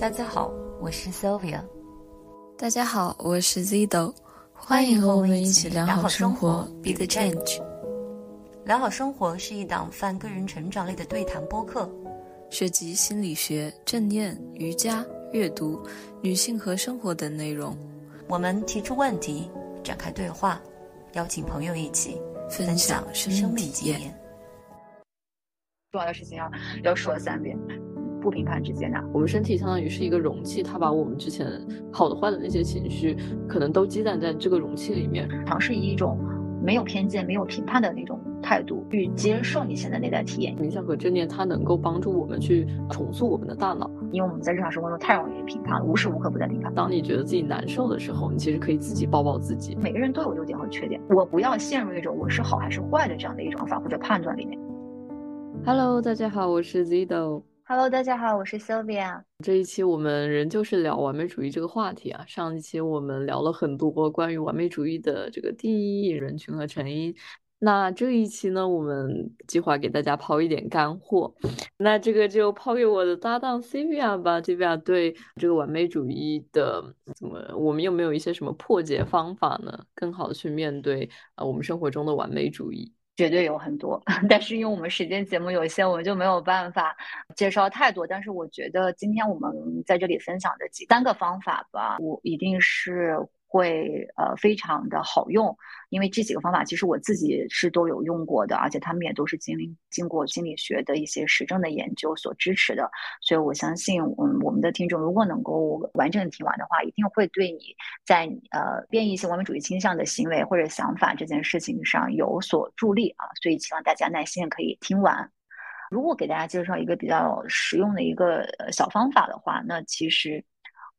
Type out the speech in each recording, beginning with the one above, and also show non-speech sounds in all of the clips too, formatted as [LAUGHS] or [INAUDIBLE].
大家好，我是 Sylvia。大家好，我是 Zido。欢迎和我们一起良好生活，Be the change。良好生活是一档泛个人成长类的对谈播客，涉及心理学、正念、瑜伽、阅读、女性和生活等内容。我们提出问题，展开对话，邀请朋友一起分享生命体验。重要的事情要要说三遍，不评判之接拿。我们身体相当于是一个容器，它把我们之前好的、坏的那些情绪，可能都积攒在这个容器里面。尝试以一种没有偏见、没有评判的那种态度去接受你现在内在体验。冥想和正念，它能够帮助我们去重塑我们的大脑，因为我们在日常生活中太容易评判了，无时无刻不在评判。当你觉得自己难受的时候，你其实可以自己抱抱自己。每个人都有优点和缺点，我不要陷入一种我是好还是坏的这样的一种法或者判断里面。Hello，大家好，我是 Zido。Hello，大家好，我是 Sylvia。这一期我们仍旧是聊完美主义这个话题啊。上一期我们聊了很多关于完美主义的这个定义、人群和成因。那这一期呢，我们计划给大家抛一点干货。那这个就抛给我的搭档 Sylvia 吧。Sylvia 对这个完美主义的怎么，我们有没有一些什么破解方法呢？更好的去面对啊，我们生活中的完美主义。绝对有很多，[LAUGHS] 但是因为我们时间节目有限，我们就没有办法介绍太多。但是我觉得今天我们在这里分享的几三个方法吧，我一定是。会呃非常的好用，因为这几个方法其实我自己是都有用过的，而且他们也都是经经过心理学的一些实证的研究所支持的，所以我相信，嗯，我们的听众如果能够完整听完的话，一定会对你在呃变异性完美主义倾向的行为或者想法这件事情上有所助力啊，所以希望大家耐心可以听完。如果给大家介绍一个比较实用的一个小方法的话，那其实。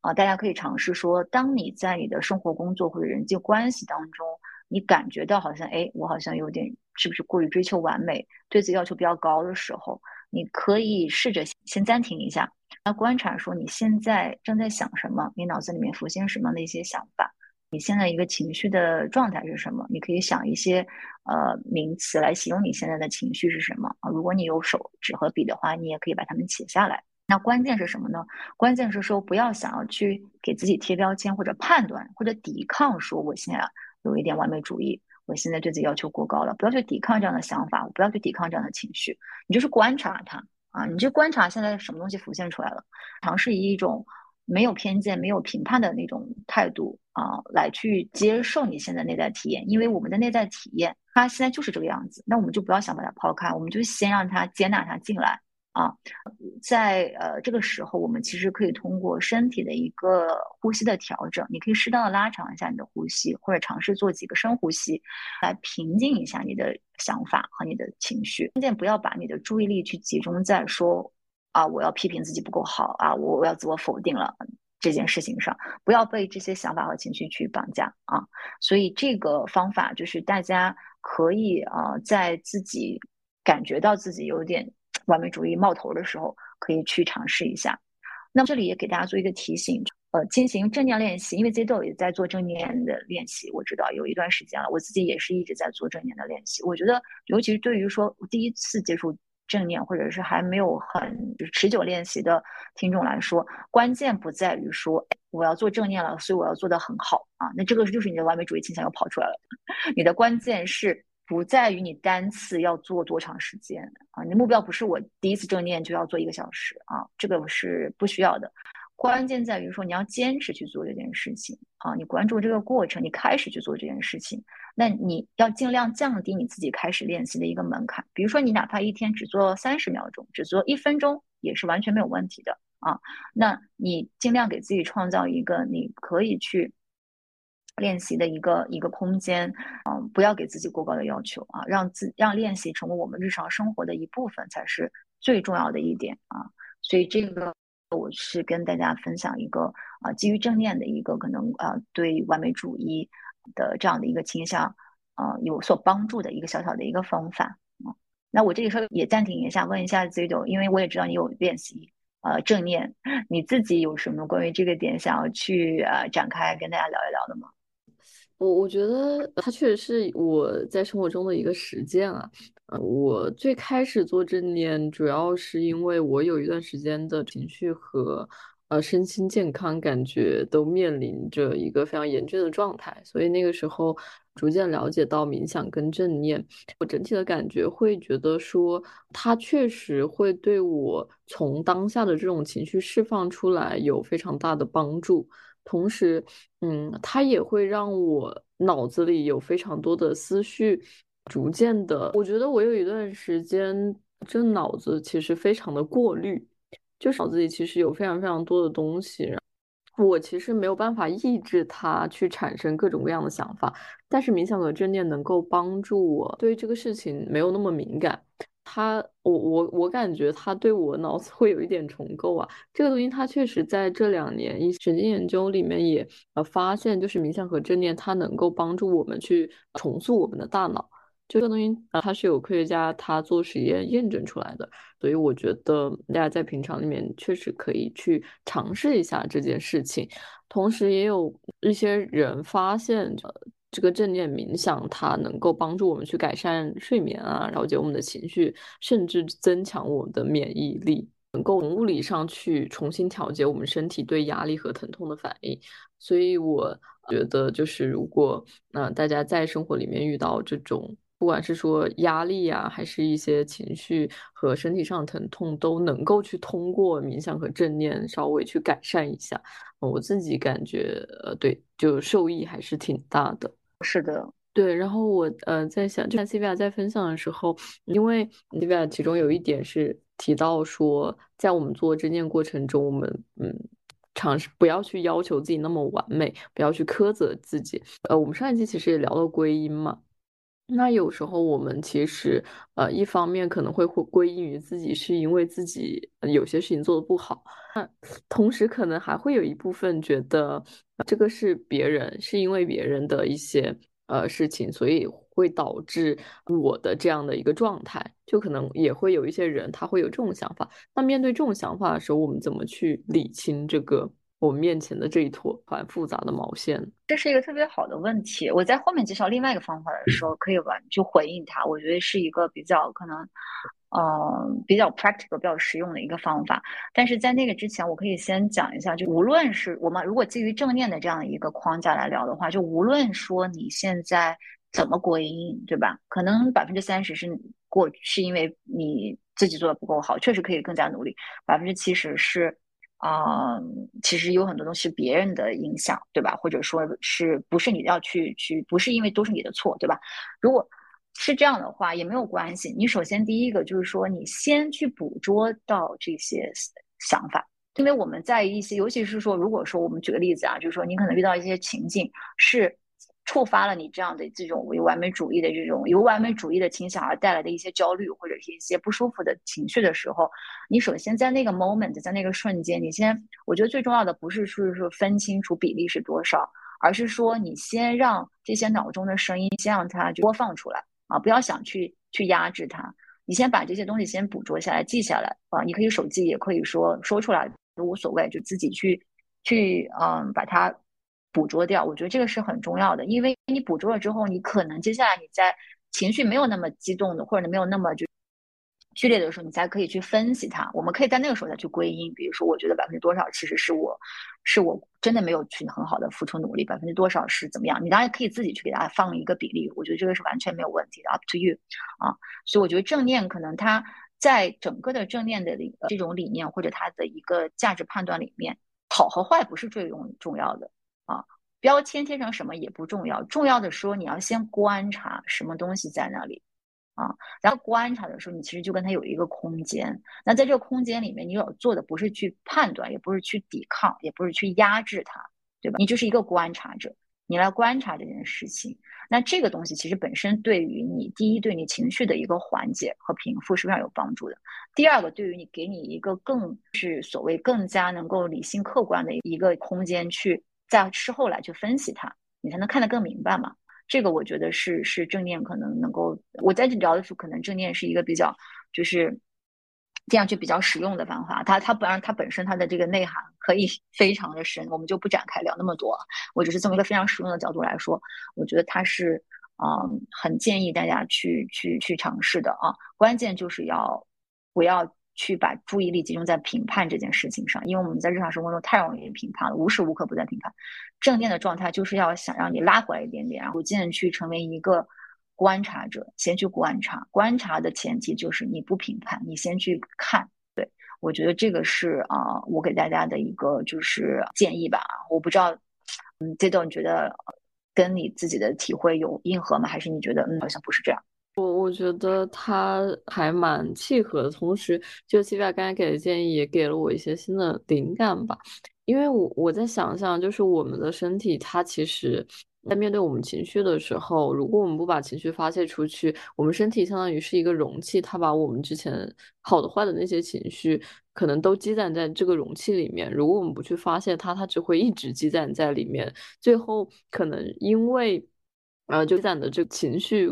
啊，大家可以尝试说，当你在你的生活、工作或者人际关系当中，你感觉到好像，哎，我好像有点是不是过于追求完美，对自己要求比较高的时候，你可以试着先暂停一下，来观察说你现在正在想什么，你脑子里面浮现什么样的一些想法，你现在一个情绪的状态是什么？你可以想一些呃名词来形容你现在的情绪是什么啊？如果你有手纸和笔的话，你也可以把它们写下来。那关键是什么呢？关键是说不要想要去给自己贴标签，或者判断，或者抵抗，说我现在有一点完美主义，我现在对自己要求过高了。不要去抵抗这样的想法，不要去抵抗这样的情绪，你就是观察它啊，你就观察现在什么东西浮现出来了，尝试以一种没有偏见、没有评判的那种态度啊，来去接受你现在内在体验，因为我们的内在体验它现在就是这个样子，那我们就不要想把它抛开，我们就先让它接纳它进来。啊，在呃这个时候，我们其实可以通过身体的一个呼吸的调整，你可以适当的拉长一下你的呼吸，或者尝试做几个深呼吸，来平静一下你的想法和你的情绪。关键不要把你的注意力去集中在说啊，我要批评自己不够好啊，我我要自我否定了这件事情上，不要被这些想法和情绪去绑架啊。所以这个方法就是大家可以啊，在自己感觉到自己有点。完美主义冒头的时候，可以去尝试一下。那这里也给大家做一个提醒，呃，进行正念练习，因为 Zido 也在做正念的练习，我知道有一段时间了，我自己也是一直在做正念的练习。我觉得，尤其是对于说第一次接触正念，或者是还没有很就是持久练习的听众来说，关键不在于说我要做正念了，所以我要做得很好啊，那这个就是你的完美主义倾向又跑出来了。[LAUGHS] 你的关键是。不在于你单次要做多长时间啊，你的目标不是我第一次正念就要做一个小时啊，这个是不需要的。关键在于说你要坚持去做这件事情啊，你关注这个过程，你开始去做这件事情，那你要尽量降低你自己开始练习的一个门槛。比如说你哪怕一天只做三十秒钟，只做一分钟，也是完全没有问题的啊。那你尽量给自己创造一个你可以去。练习的一个一个空间，嗯，不要给自己过高的要求啊，让自让练习成为我们日常生活的一部分才是最重要的一点啊。所以这个我是跟大家分享一个啊，基于正念的一个可能啊，对完美主义的这样的一个倾向啊有所帮助的一个小小的一个方法啊。那我这里稍微也暂停一下，问一下 Zido，因为我也知道你有练习呃正念，[LAUGHS] 你自己有什么关于这个点想要去呃展开跟大家聊一聊的吗？我我觉得它确实是我在生活中的一个实践啊。呃，我最开始做正念，主要是因为我有一段时间的情绪和呃身心健康感觉都面临着一个非常严峻的状态，所以那个时候逐渐了解到冥想跟正念，我整体的感觉会觉得说，它确实会对我从当下的这种情绪释放出来有非常大的帮助。同时，嗯，它也会让我脑子里有非常多的思绪，逐渐的，我觉得我有一段时间，这脑子其实非常的过滤，就是脑子里其实有非常非常多的东西，我其实没有办法抑制它去产生各种各样的想法，但是冥想和正念能够帮助我对这个事情没有那么敏感。他，我我我感觉他对我脑子会有一点重构啊。这个东西，他确实在这两年一神经研究里面也呃发现，就是冥想和正念，它能够帮助我们去重塑我们的大脑。就这个东西，呃，它是有科学家他做实验验证出来的。所以我觉得大家在平常里面确实可以去尝试一下这件事情。同时，也有一些人发现。这个正念冥想，它能够帮助我们去改善睡眠啊，调节我们的情绪，甚至增强我们的免疫力，能够从物理上去重新调节我们身体对压力和疼痛的反应。所以我觉得，就是如果那大家在生活里面遇到这种，不管是说压力呀，还是一些情绪和身体上疼痛，都能够去通过冥想和正念稍微去改善一下。我自己感觉，呃，对，就受益还是挺大的。是的，对。然后我呃在想，就像 c v a 在分享的时候，因为 c v a 其中有一点是提到说，在我们做正念过程中，我们嗯尝试不要去要求自己那么完美，不要去苛责自己。呃，我们上一期其实也聊了归因嘛，那有时候我们其实呃一方面可能会会归因于自己是因为自己有些事情做的不好，那同时可能还会有一部分觉得。这个是别人，是因为别人的一些呃事情，所以会导致我的这样的一个状态，就可能也会有一些人他会有这种想法。那面对这种想法的时候，我们怎么去理清这个我们面前的这一坨很复杂的毛线？这是一个特别好的问题。我在后面介绍另外一个方法的时候，可以完就回应他。我觉得是一个比较可能。嗯，比较 practical、比较实用的一个方法。但是在那个之前，我可以先讲一下，就无论是我们如果基于正念的这样一个框架来聊的话，就无论说你现在怎么归因，对吧？可能百分之三十是过是因为你自己做的不够好，确实可以更加努力。百分之七十是，啊，其实有很多东西别人的影响，对吧？或者说是不是你要去去，不是因为都是你的错，对吧？如果是这样的话也没有关系。你首先第一个就是说，你先去捕捉到这些想法，因为我们在一些，尤其是说，如果说我们举个例子啊，就是说你可能遇到一些情境是触发了你这样的这种有完美主义的这种有完美主义的倾向而带来的一些焦虑或者是一些不舒服的情绪的时候，你首先在那个 moment，在那个瞬间，你先，我觉得最重要的不是说说分清楚比例是多少，而是说你先让这些脑中的声音先让它播放出来。啊，不要想去去压制它，你先把这些东西先捕捉下来，记下来啊。你可以手机，也可以说说出来都无所谓，就自己去去嗯把它捕捉掉。我觉得这个是很重要的，因为你捕捉了之后，你可能接下来你在情绪没有那么激动的，或者没有那么就。剧烈的时候，你才可以去分析它。我们可以在那个时候再去归因，比如说，我觉得百分之多少其实是我，是我真的没有去很好的付出努力，百分之多少是怎么样？你当然可以自己去给大家放一个比例，我觉得这个是完全没有问题的，up to you 啊。所以我觉得正念可能它在整个的正念的这种理念或者它的一个价值判断里面，好和坏不是最重重要的啊，标签贴成什么也不重要，重要的说你要先观察什么东西在那里。啊，然后观察的时候，你其实就跟他有一个空间。那在这个空间里面，你要做的不是去判断，也不是去抵抗，也不是去压制他，对吧？你就是一个观察者，你来观察这件事情。那这个东西其实本身对于你，第一，对你情绪的一个缓解和平复是非常有帮助的。第二个，对于你给你一个更是所谓更加能够理性客观的一个空间，去在事后来去分析它，你才能看得更明白嘛。这个我觉得是是正念可能能够，我在这聊的时候，可能正念是一个比较就是这样就比较实用的方法。它它不然它本身它的这个内涵可以 [LAUGHS] 非常的深，我们就不展开聊那么多。我只是从一个非常实用的角度来说，我觉得它是嗯很建议大家去去去尝试的啊。关键就是要不要去把注意力集中在评判这件事情上，因为我们在日常生活中太容易评判了，无时无刻不在评判。正念的状态就是要想让你拉回来一点点，然后逐渐去成为一个观察者，先去观察。观察的前提就是你不评判，你先去看。对我觉得这个是啊，我给大家的一个就是建议吧。我不知道，嗯，这段你觉得跟你自己的体会有硬核吗？还是你觉得嗯，好像不是这样？我我觉得他还蛮契合的，同时就 c 外刚才给的建议也给了我一些新的灵感吧。因为我我在想象，就是我们的身体，它其实在面对我们情绪的时候，如果我们不把情绪发泄出去，我们身体相当于是一个容器，它把我们之前好的坏的那些情绪，可能都积攒在这个容器里面。如果我们不去发泄它，它只会一直积攒在里面，最后可能因为呃积攒的这个情绪。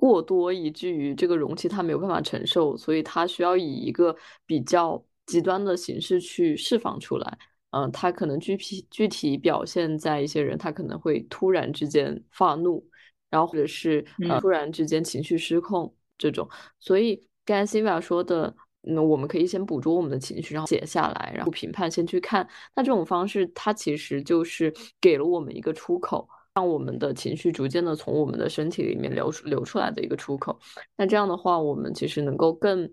过多以至于这个容器它没有办法承受，所以它需要以一个比较极端的形式去释放出来。嗯，它可能具体具体表现在一些人，他可能会突然之间发怒，然后或者是呃突然之间情绪失控这种。所以刚才 Siva 说的，嗯我们可以先捕捉我们的情绪，然后写下来，然后评判，先去看。那这种方式，它其实就是给了我们一个出口。让我们的情绪逐渐的从我们的身体里面流出流出来的一个出口。那这样的话，我们其实能够更，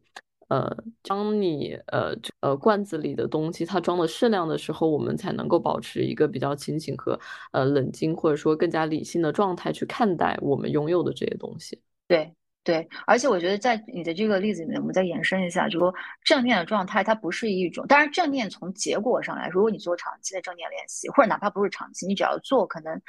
呃，当你呃呃罐子里的东西它装的适量的时候，我们才能够保持一个比较清醒和呃冷静，或者说更加理性的状态去看待我们拥有的这些东西。对对，而且我觉得在你的这个例子里面，我们再延伸一下，就说正念的状态它不是一种，当然正念从结果上来，如果你做长期的正念练习，或者哪怕不是长期，你只要做可能。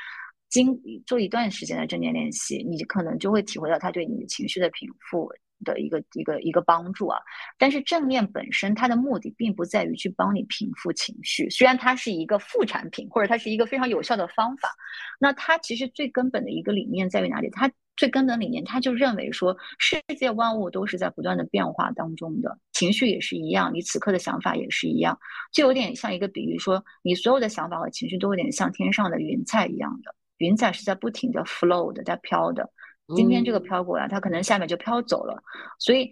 经做一段时间的正念练习，你可能就会体会到它对你的情绪的平复的一个一个一个帮助啊。但是正念本身它的目的并不在于去帮你平复情绪，虽然它是一个副产品或者它是一个非常有效的方法，那它其实最根本的一个理念在于哪里？它最根本理念，它就认为说世界万物都是在不断的变化当中的，情绪也是一样，你此刻的想法也是一样，就有点像一个比喻，说你所有的想法和情绪都有点像天上的云彩一样的。云彩是在不停的 flow 的，在飘的。今天这个飘过来，它可能下面就飘走了。所以，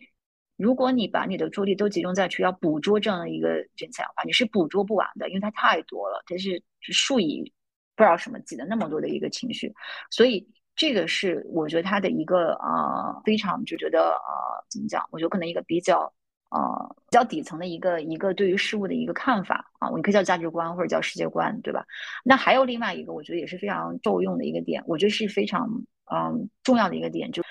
如果你把你的注意力都集中在去要捕捉这样的一个云彩的话，你是捕捉不完的，因为它太多了，它是数以不知道什么计的那么多的一个情绪。所以，这个是我觉得它的一个呃非常就觉得呃怎么讲？我觉得可能一个比较。呃，比较底层的一个一个对于事物的一个看法啊，我可以叫价值观或者叫世界观，对吧？那还有另外一个，我觉得也是非常受用的一个点，我觉得是非常嗯重要的一个点，就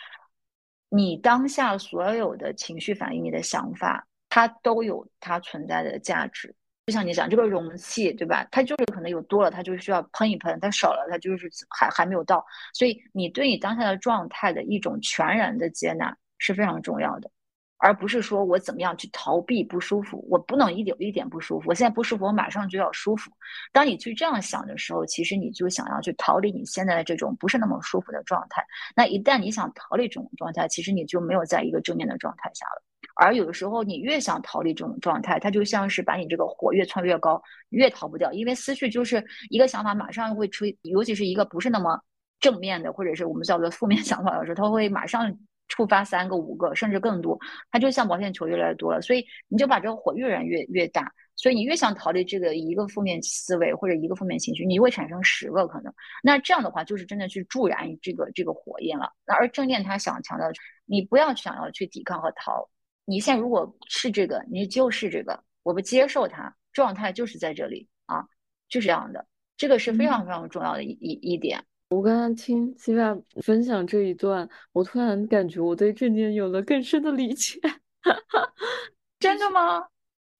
你当下所有的情绪反应、你的想法，它都有它存在的价值。就像你讲这个容器，对吧？它就是可能有多了，它就需要喷一喷；它少了，它就是还还没有到。所以你对你当下的状态的一种全然的接纳是非常重要的。而不是说我怎么样去逃避不舒服，我不能一点一点不舒服。我现在不舒服，我马上就要舒服。当你去这样想的时候，其实你就想要去逃离你现在的这种不是那么舒服的状态。那一旦你想逃离这种状态，其实你就没有在一个正面的状态下了。而有的时候，你越想逃离这种状态，它就像是把你这个火越窜越高，越逃不掉。因为思绪就是一个想法，马上会吹，尤其是一个不是那么正面的，或者是我们叫做负面 [LAUGHS] 想法的时候，它会马上。触发三个、五个，甚至更多，它就像毛线球越来越多了，所以你就把这个火越燃越越大，所以你越想逃离这个一个负面思维或者一个负面情绪，你会产生十个可能。那这样的话，就是真的去助燃这个这个火焰了。那而正念他想强调，你不要想要去抵抗和逃，你现在如果是这个，你就是这个，我不接受它，状态就是在这里啊，就是这样的，这个是非常非常重要的一一一点。我刚刚听 c 瓦分享这一段，我突然感觉我对正念有了更深的理解。[LAUGHS] 真的吗？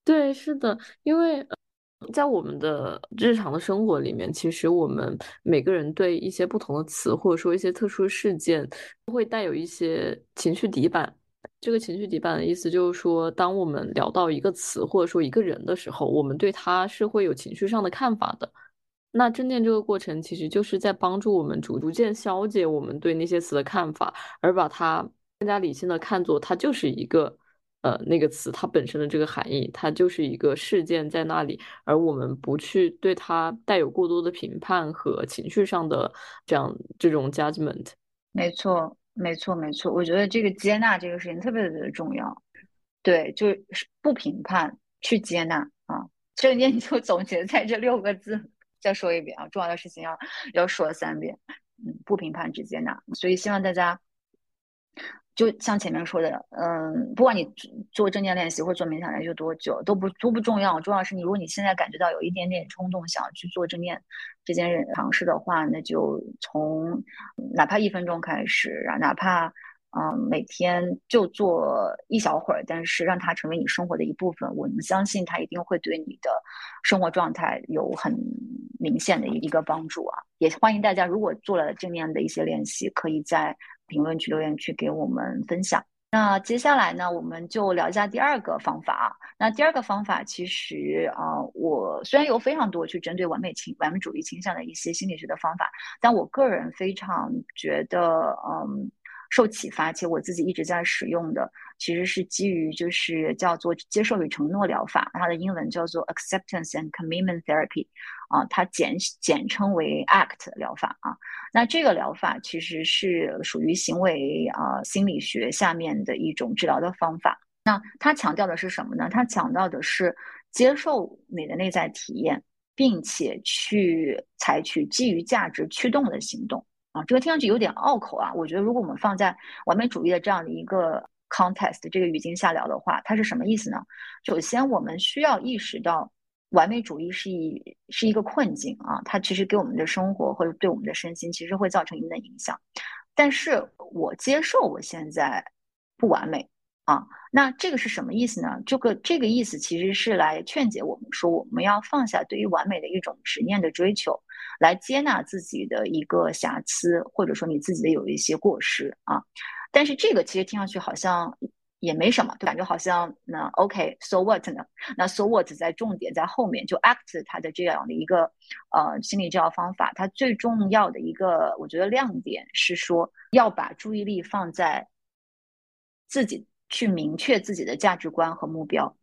对，是的，因为在我们的日常的生活里面，其实我们每个人对一些不同的词，或者说一些特殊事件，都会带有一些情绪底板。这个情绪底板的意思就是说，当我们聊到一个词或者说一个人的时候，我们对他是会有情绪上的看法的。那正念这个过程，其实就是在帮助我们逐逐渐消解我们对那些词的看法，而把它更加理性的看作它就是一个，呃，那个词它本身的这个含义，它就是一个事件在那里，而我们不去对它带有过多的评判和情绪上的这样这种 judgment。没错，没错，没错。我觉得这个接纳这个事情特别的重要。对，就是不评判，去接纳啊。正念就总结在这六个字。再说一遍啊，重要的事情要要说三遍。嗯，不评判，直接拿。所以希望大家。就像前面说的，嗯，不管你做正念练习或者做冥想练习多久，都不都不重要。重要是你，如果你现在感觉到有一点点冲动，想要去做正念这件事尝试的话，那就从哪怕一分钟开始啊，哪怕嗯每天就做一小会儿，但是让它成为你生活的一部分。我们相信它一定会对你的生活状态有很明显的一个帮助啊！也欢迎大家，如果做了正面的一些练习，可以在。评论区留言区给我们分享。那接下来呢，我们就聊一下第二个方法啊。那第二个方法其实啊，我虽然有非常多去针对完美倾完美主义倾向的一些心理学的方法，但我个人非常觉得嗯受启发，且我自己一直在使用的，其实是基于就是叫做接受与承诺疗法，它的英文叫做 Acceptance and Commitment Therapy。啊，它简简称为 ACT 疗法啊。那这个疗法其实是属于行为啊心理学下面的一种治疗的方法。那它强调的是什么呢？它强调的是接受你的内在体验，并且去采取基于价值驱动的行动啊。这个听上去有点拗口啊。我觉得如果我们放在完美主义的这样的一个 context 这个语境下聊的话，它是什么意思呢？首先，我们需要意识到。完美主义是一是一个困境啊，它其实给我们的生活或者对我们的身心其实会造成一定的影响。但是我接受我现在不完美啊，那这个是什么意思呢？这个这个意思其实是来劝解我们说，我们要放下对于完美的一种执念的追求，来接纳自己的一个瑕疵，或者说你自己的有一些过失啊。但是这个其实听上去好像。也没什么，就感觉好像那 OK，so what 呢？那 so what 在重点在后面，就 act 它的这样的一个呃心理治疗方法，它最重要的一个我觉得亮点是说要把注意力放在自己去明确自己的价值观和目标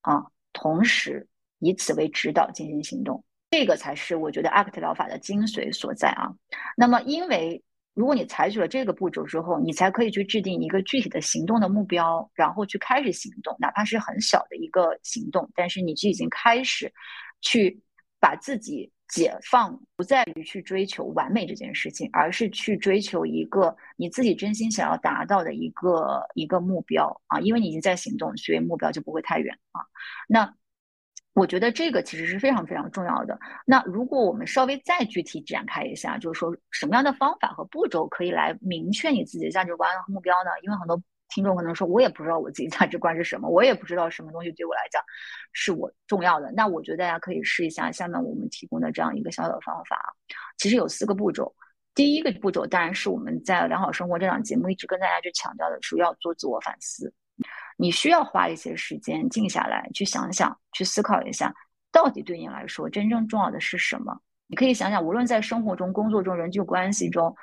啊，同时以此为指导进行行动，这个才是我觉得 act 疗法的精髓所在啊。那么因为。如果你采取了这个步骤之后，你才可以去制定一个具体的行动的目标，然后去开始行动，哪怕是很小的一个行动，但是你就已经开始去把自己解放，不在于去追求完美这件事情，而是去追求一个你自己真心想要达到的一个一个目标啊，因为你已经在行动，所以目标就不会太远啊。那。我觉得这个其实是非常非常重要的。那如果我们稍微再具体展开一下，就是说什么样的方法和步骤可以来明确你自己的价值观和目标呢？因为很多听众可能说，我也不知道我自己价值观是什么，我也不知道什么东西对我来讲是我重要的。那我觉得大家可以试一下下面我们提供的这样一个小小的方法。其实有四个步骤。第一个步骤当然是我们在良好生活这档节目一直跟大家去强调的，是要做自我反思。你需要花一些时间静下来，去想想，去思考一下，到底对你来说真正重要的是什么？你可以想想，无论在生活中、工作中、人际关系中，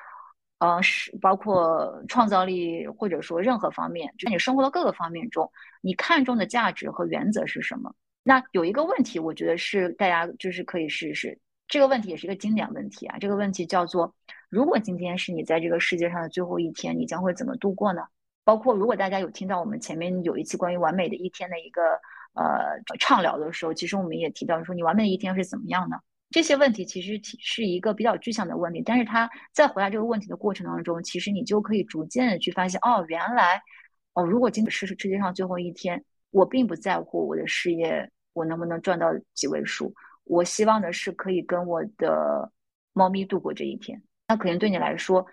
呃，是包括创造力，或者说任何方面，就你生活的各个方面中，你看重的价值和原则是什么？那有一个问题，我觉得是大家就是可以试试。这个问题也是一个经典问题啊。这个问题叫做：如果今天是你在这个世界上的最后一天，你将会怎么度过呢？包括如果大家有听到我们前面有一期关于完美的一天的一个呃畅聊的时候，其实我们也提到说你完美的一天是怎么样呢？这些问题其实是一个比较具象的问题，但是他在回答这个问题的过程当中，其实你就可以逐渐的去发现，哦，原来哦，如果今天是世界上最后一天，我并不在乎我的事业我能不能赚到几位数，我希望的是可以跟我的猫咪度过这一天。那可能对你来说，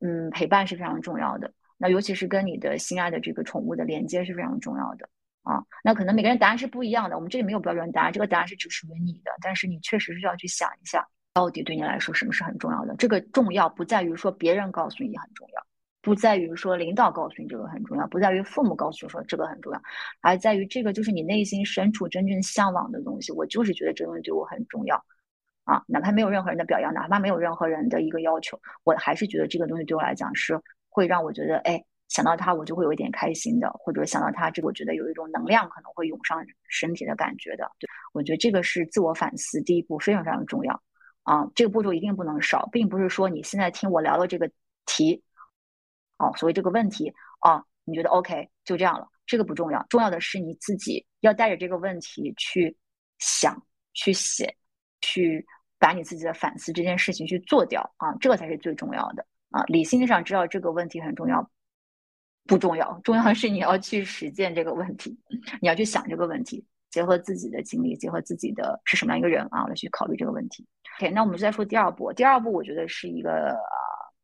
嗯，陪伴是非常重要的。那尤其是跟你的心爱的这个宠物的连接是非常重要的啊。那可能每个人答案是不一样的，我们这里没有标准答案，这个答案是只属于你的。但是你确实是要去想一下，到底对你来说什么是很重要的。这个重要不在于说别人告诉你很重要，不在于说领导告诉你这个很重要，不在于父母告诉你说这个很重要，而在于这个就是你内心深处真正向往的东西。我就是觉得这东西对我很重要啊，哪怕没有任何人的表扬，哪怕没有任何人的一个要求，我还是觉得这个东西对我来讲是。会让我觉得，哎，想到他我就会有一点开心的，或者想到他，这个我觉得有一种能量可能会涌上身体的感觉的。对我觉得这个是自我反思第一步，非常非常重要啊！这个步骤一定不能少，并不是说你现在听我聊的这个题，哦，所谓这个问题啊，你觉得 OK 就这样了，这个不重要，重要的是你自己要带着这个问题去想、去写、去把你自己的反思这件事情去做掉啊，这个才是最重要的啊。理性上知道这个问题很重要，不重要，重要的是你要去实践这个问题，你要去想这个问题。结合自己的经历，结合自己的是什么样一个人啊，来去考虑这个问题。OK，那我们再说第二步。第二步，我觉得是一个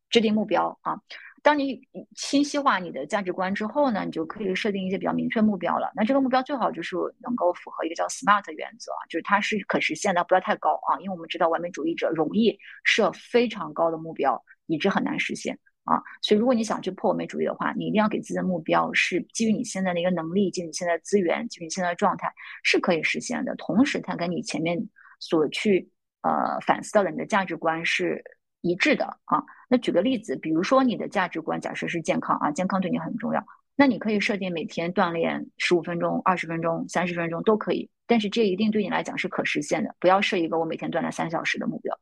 制定目标啊。当你清晰化你的价值观之后呢，你就可以设定一些比较明确目标了。那这个目标最好就是能够符合一个叫 SMART 原则，就是它是可实现的，不要太高啊。因为我们知道完美主义者容易设非常高的目标，以致很难实现。啊，所以如果你想去破完美主义的话，你一定要给自己的目标是基于你现在的一个能力，基于你现在资源，基于你现在的状态是可以实现的。同时，它跟你前面所去呃反思到的你的价值观是一致的啊。那举个例子，比如说你的价值观假设是健康啊，健康对你很重要。那你可以设定每天锻炼十五分钟、二十分钟、三十分钟都可以，但是这一定对你来讲是可实现的。不要设一个我每天锻炼三小时的目标。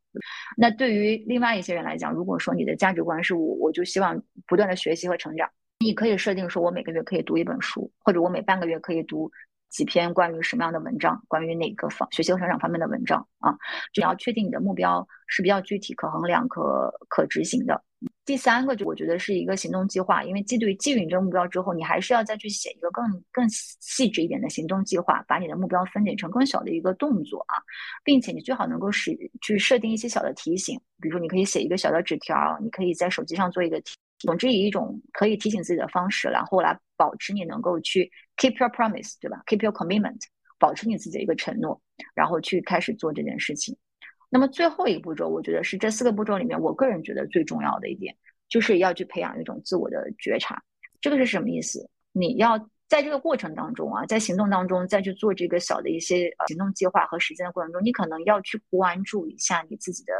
那对于另外一些人来讲，如果说你的价值观是我，我就希望不断的学习和成长，你可以设定说我每个月可以读一本书，或者我每半个月可以读几篇关于什么样的文章，关于哪个方学习和成长方面的文章啊。只要确定你的目标是比较具体、可衡量、可可执行的。第三个就我觉得是一个行动计划，因为基于基于你这个目标之后，你还是要再去写一个更更细致一点的行动计划，把你的目标分解成更小的一个动作啊，并且你最好能够使去设定一些小的提醒，比如说你可以写一个小的纸条，你可以在手机上做一个提，总之以一种可以提醒自己的方式，然后来保持你能够去 keep your promise，对吧？keep your commitment，保持你自己的一个承诺，然后去开始做这件事情。那么最后一个步骤，我觉得是这四个步骤里面，我个人觉得最重要的一点，就是要去培养一种自我的觉察。这个是什么意思？你要在这个过程当中啊，在行动当中再去做这个小的一些行动计划和实践的过程中，你可能要去关注一下你自己的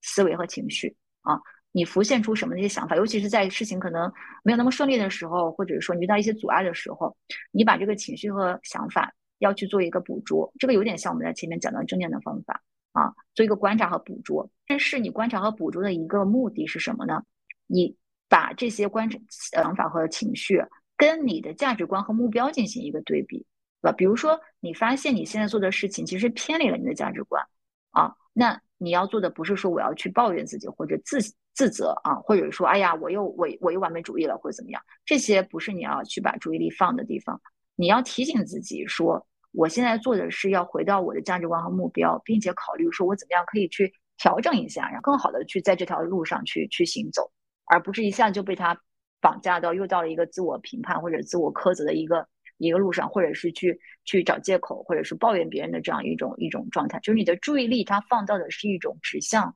思维和情绪啊，你浮现出什么那些想法，尤其是在事情可能没有那么顺利的时候，或者说你遇到一些阻碍的时候，你把这个情绪和想法要去做一个捕捉。这个有点像我们在前面讲到正念的方法。啊，做一个观察和捕捉。但是你观察和捕捉的一个目的是什么呢？你把这些观察想法和情绪跟你的价值观和目标进行一个对比，对吧？比如说，你发现你现在做的事情其实偏离了你的价值观，啊，那你要做的不是说我要去抱怨自己或者自自责啊，或者说哎呀，我又我我又完美主义了或者怎么样，这些不是你要去把注意力放的地方。你要提醒自己说。我现在做的是要回到我的价值观和目标，并且考虑说我怎么样可以去调整一下，然后更好的去在这条路上去去行走，而不是一下就被他绑架到又到了一个自我评判或者自我苛责的一个一个路上，或者是去去找借口，或者是抱怨别人的这样一种一种状态。就是你的注意力它放到的是一种指向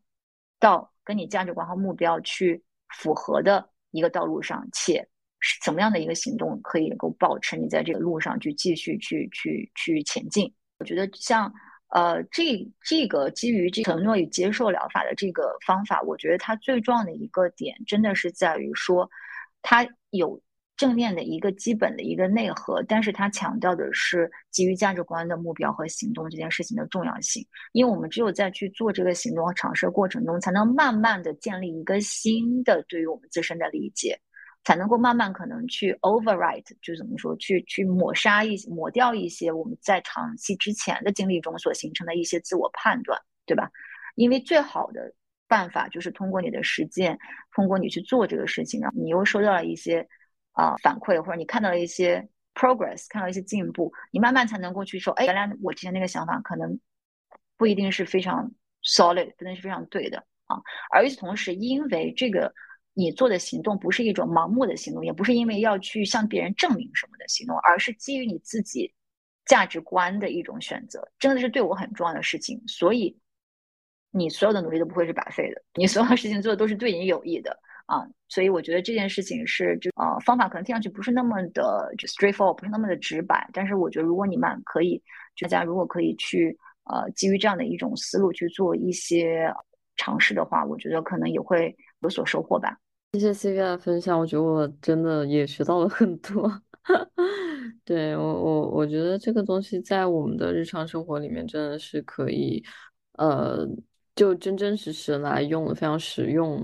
到跟你价值观和目标去符合的一个道路上，且。是什么样的一个行动可以能够保持你在这个路上去继续去去去前进？我觉得像呃这这个基于这承诺与接受疗法的这个方法，我觉得它最重要的一个点真的是在于说，它有正面的一个基本的一个内核，但是它强调的是基于价值观的目标和行动这件事情的重要性。因为我们只有在去做这个行动和尝试过程中，才能慢慢的建立一个新的对于我们自身的理解。才能够慢慢可能去 overwrite，就怎么说，去去抹杀一些、抹掉一些我们在长期之前的经历中所形成的一些自我判断，对吧？因为最好的办法就是通过你的实践，通过你去做这个事情，然后你又收到了一些啊反馈，或者你看到了一些 progress，看到一些进步，你慢慢才能够去说，哎，原来我之前那个想法可能不一定是非常 solid，不一定是非常对的啊。而与此同时，因为这个。你做的行动不是一种盲目的行动，也不是因为要去向别人证明什么的行动，而是基于你自己价值观的一种选择，真的是对我很重要的事情。所以，你所有的努力都不会是白费的，你所有的事情做的都是对你有益的啊。所以，我觉得这件事情是，就呃，方法可能听上去不是那么的就 straightforward，不是那么的直白。但是，我觉得如果你们可以，大家如果可以去呃，基于这样的一种思路去做一些尝试的话，我觉得可能也会有所收获吧。谢谢 C V 的分享，我觉得我真的也学到了很多。[LAUGHS] 对我，我我觉得这个东西在我们的日常生活里面真的是可以，呃，就真真实实来用的，非常实用。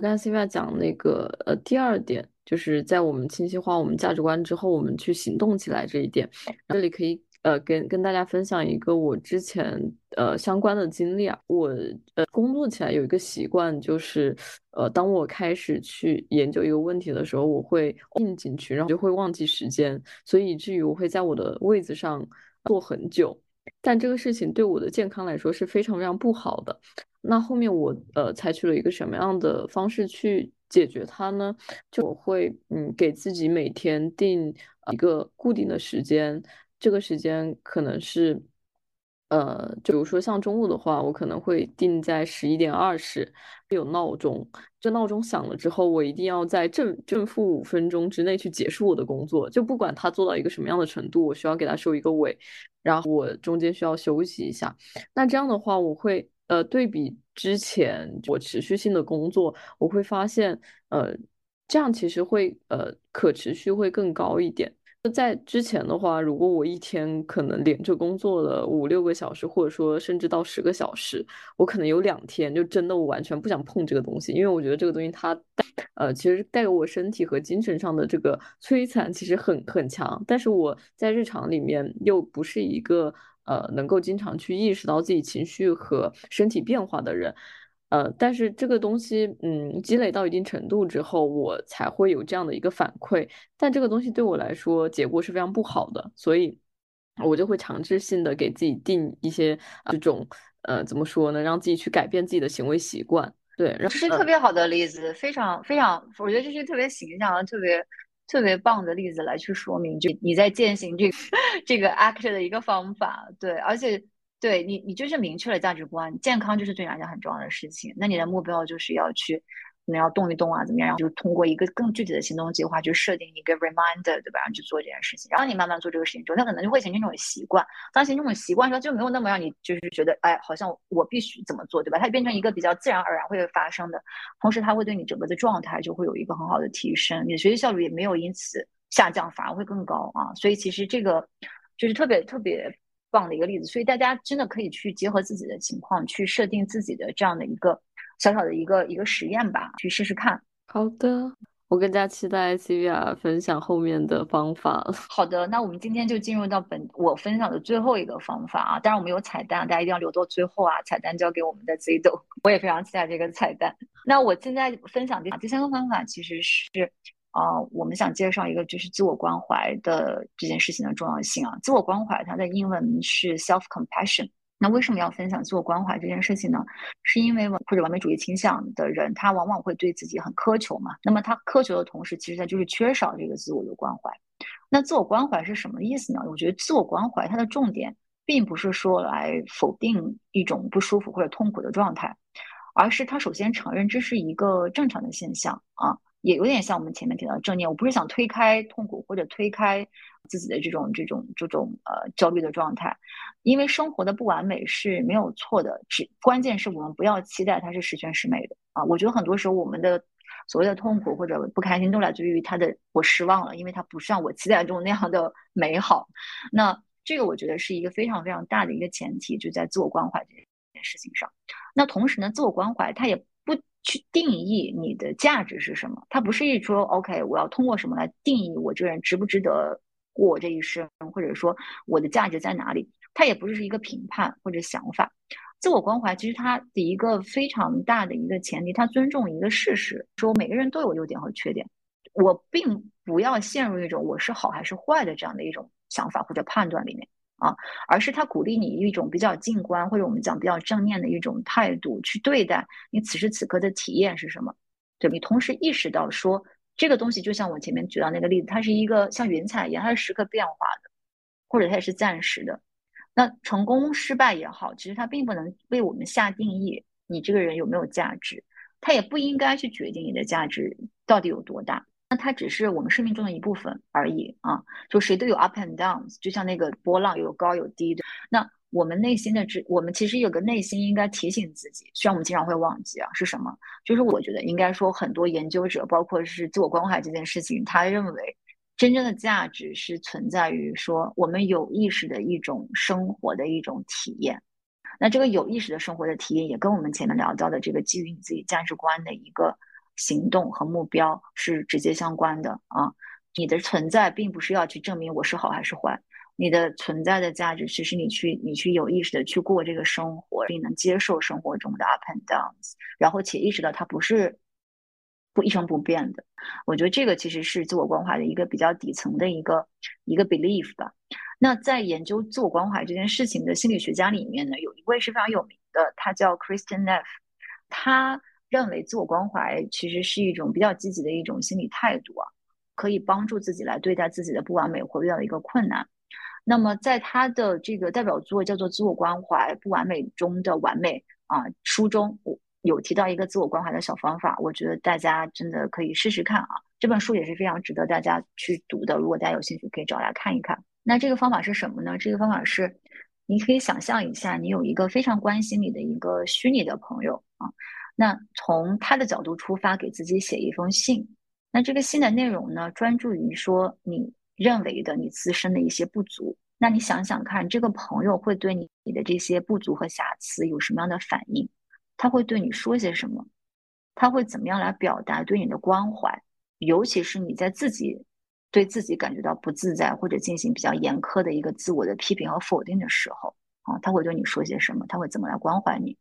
刚才 C V 讲那个，呃，第二点就是在我们清晰化我们价值观之后，我们去行动起来这一点。这里可以呃跟跟大家分享一个我之前呃相关的经历啊，我呃工作起来有一个习惯，就是呃当我开始去研究一个问题的时候，我会进进去，然后就会忘记时间，所以以至于我会在我的位子上坐很久。但这个事情对我的健康来说是非常非常不好的。那后面我呃采取了一个什么样的方式去解决它呢？就我会嗯给自己每天定一个固定的时间，这个时间可能是呃，比如说像中午的话，我可能会定在十一点二十，有闹钟。这闹钟响了之后，我一定要在正正负五分钟之内去结束我的工作，就不管它做到一个什么样的程度，我需要给它收一个尾，然后我中间需要休息一下。那这样的话，我会。呃，对比之前我持续性的工作，我会发现，呃，这样其实会呃可持续会更高一点。在之前的话，如果我一天可能连着工作了五六个小时，或者说甚至到十个小时，我可能有两天就真的我完全不想碰这个东西，因为我觉得这个东西它带呃其实带给我身体和精神上的这个摧残其实很很强，但是我在日常里面又不是一个。呃，能够经常去意识到自己情绪和身体变化的人，呃，但是这个东西，嗯，积累到一定程度之后，我才会有这样的一个反馈。但这个东西对我来说，结果是非常不好的，所以我就会强制性的给自己定一些这种，呃，怎么说呢，让自己去改变自己的行为习惯。对，这是特别好的例子，非常非常，我觉得这是特别形象，特别。特别棒的例子来去说明，就你在践行这个 [LAUGHS] 这个 act 的一个方法，对，而且对你你就是明确了价值观，健康就是对你来讲很重要的事情，那你的目标就是要去。可能要动一动啊，怎么样？然后就通过一个更具体的行动计划去设定一个 reminder，对吧？然后去做这件事情。然后你慢慢做这个事情之后，它可能就会形成一种习惯。当形成这种习惯之后，就没有那么让你就是觉得，哎，好像我必须怎么做，对吧？它变成一个比较自然而然会发生的。同时，它会对你整个的状态就会有一个很好的提升，你的学习效率也没有因此下降，反而会更高啊。所以其实这个就是特别特别棒的一个例子。所以大家真的可以去结合自己的情况，去设定自己的这样的一个。小小的一个一个实验吧，去试试看。好的，我更加期待 C V R 分享后面的方法了。好的，那我们今天就进入到本我分享的最后一个方法啊，当然我们有彩蛋，大家一定要留到最后啊。彩蛋交给我们的 ZDO，[LAUGHS] 我也非常期待这个彩蛋。那我现在分享的第三个方法，其实是啊，我们想介绍一个就是自我关怀的这件事情的重要性啊。自我关怀它的英文是 self compassion。那为什么要分享自我关怀这件事情呢？是因为或者完美主义倾向的人，他往往会对自己很苛求嘛。那么他苛求的同时，其实他就是缺少这个自我的关怀。那自我关怀是什么意思呢？我觉得自我关怀它的重点，并不是说来否定一种不舒服或者痛苦的状态，而是他首先承认这是一个正常的现象啊。也有点像我们前面提到的正念，我不是想推开痛苦或者推开自己的这种这种这种呃焦虑的状态，因为生活的不完美是没有错的，只关键是我们不要期待它是十全十美的啊。我觉得很多时候我们的所谓的痛苦或者不开心都来自于他的我失望了，因为它不像我期待中那样的美好。那这个我觉得是一个非常非常大的一个前提，就在自我关怀这件事情上。那同时呢，自我关怀它也。去定义你的价值是什么？它不是一说 OK，我要通过什么来定义我这个人值不值得过这一生，或者说我的价值在哪里？它也不是一个评判或者想法。自我关怀其实它的一个非常大的一个前提，它尊重一个事实，说每个人都有优点和缺点。我并不要陷入一种我是好还是坏的这样的一种想法或者判断里面。啊，而是他鼓励你一种比较静观，或者我们讲比较正念的一种态度去对待你此时此刻的体验是什么？对你同时意识到说，这个东西就像我前面举到那个例子，它是一个像云彩一样，它是时刻变化的，或者它也是暂时的。那成功失败也好，其实它并不能为我们下定义你这个人有没有价值，它也不应该去决定你的价值到底有多大。那它只是我们生命中的一部分而已啊！就谁都有 up and downs，就像那个波浪有高有低的。那我们内心的知，我们其实有个内心应该提醒自己，虽然我们经常会忘记啊，是什么？就是我觉得应该说，很多研究者，包括是自我关怀这件事情，他认为真正的价值是存在于说我们有意识的一种生活的一种体验。那这个有意识的生活的体验，也跟我们前面聊到的这个基于你自己价值观的一个。行动和目标是直接相关的啊。你的存在并不是要去证明我是好还是坏，你的存在的价值其实你去你去有意识的去过这个生活，并能接受生活中的 up and downs，然后且意识到它不是不一成不变的。我觉得这个其实是自我关怀的一个比较底层的一个一个 belief 吧。那在研究自我关怀这件事情的心理学家里面呢，有一位是非常有名的，他叫 Kristen Neff，他认为自我关怀其实是一种比较积极的一种心理态度啊。可以帮助自己来对待自己的不完美或遇到一个困难。那么，在他的这个代表作叫做《自我关怀：不完美中的完美》啊书中我，有提到一个自我关怀的小方法，我觉得大家真的可以试试看啊。这本书也是非常值得大家去读的，如果大家有兴趣，可以找来看一看。那这个方法是什么呢？这个方法是，你可以想象一下，你有一个非常关心你的一个虚拟的朋友啊，那从他的角度出发，给自己写一封信。那这个信的内容呢，专注于说你认为的你自身的一些不足。那你想想看，这个朋友会对你你的这些不足和瑕疵有什么样的反应？他会对你说些什么？他会怎么样来表达对你的关怀？尤其是你在自己对自己感觉到不自在或者进行比较严苛的一个自我的批评和否定的时候，啊，他会对你说些什么？他会怎么来关怀你？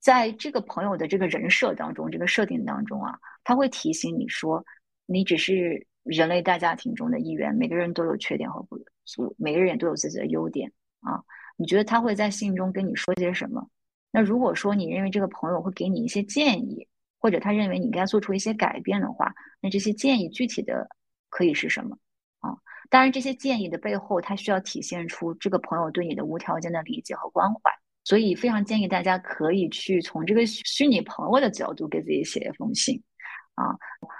在这个朋友的这个人设当中，这个设定当中啊，他会提醒你说，你只是人类大家庭中的一员，每个人都有缺点和不足，每个人都有自己的优点啊。你觉得他会在信中跟你说些什么？那如果说你认为这个朋友会给你一些建议，或者他认为你该做出一些改变的话，那这些建议具体的可以是什么啊？当然，这些建议的背后，他需要体现出这个朋友对你的无条件的理解和关怀。所以非常建议大家可以去从这个虚拟朋友的角度给自己写一封信，啊，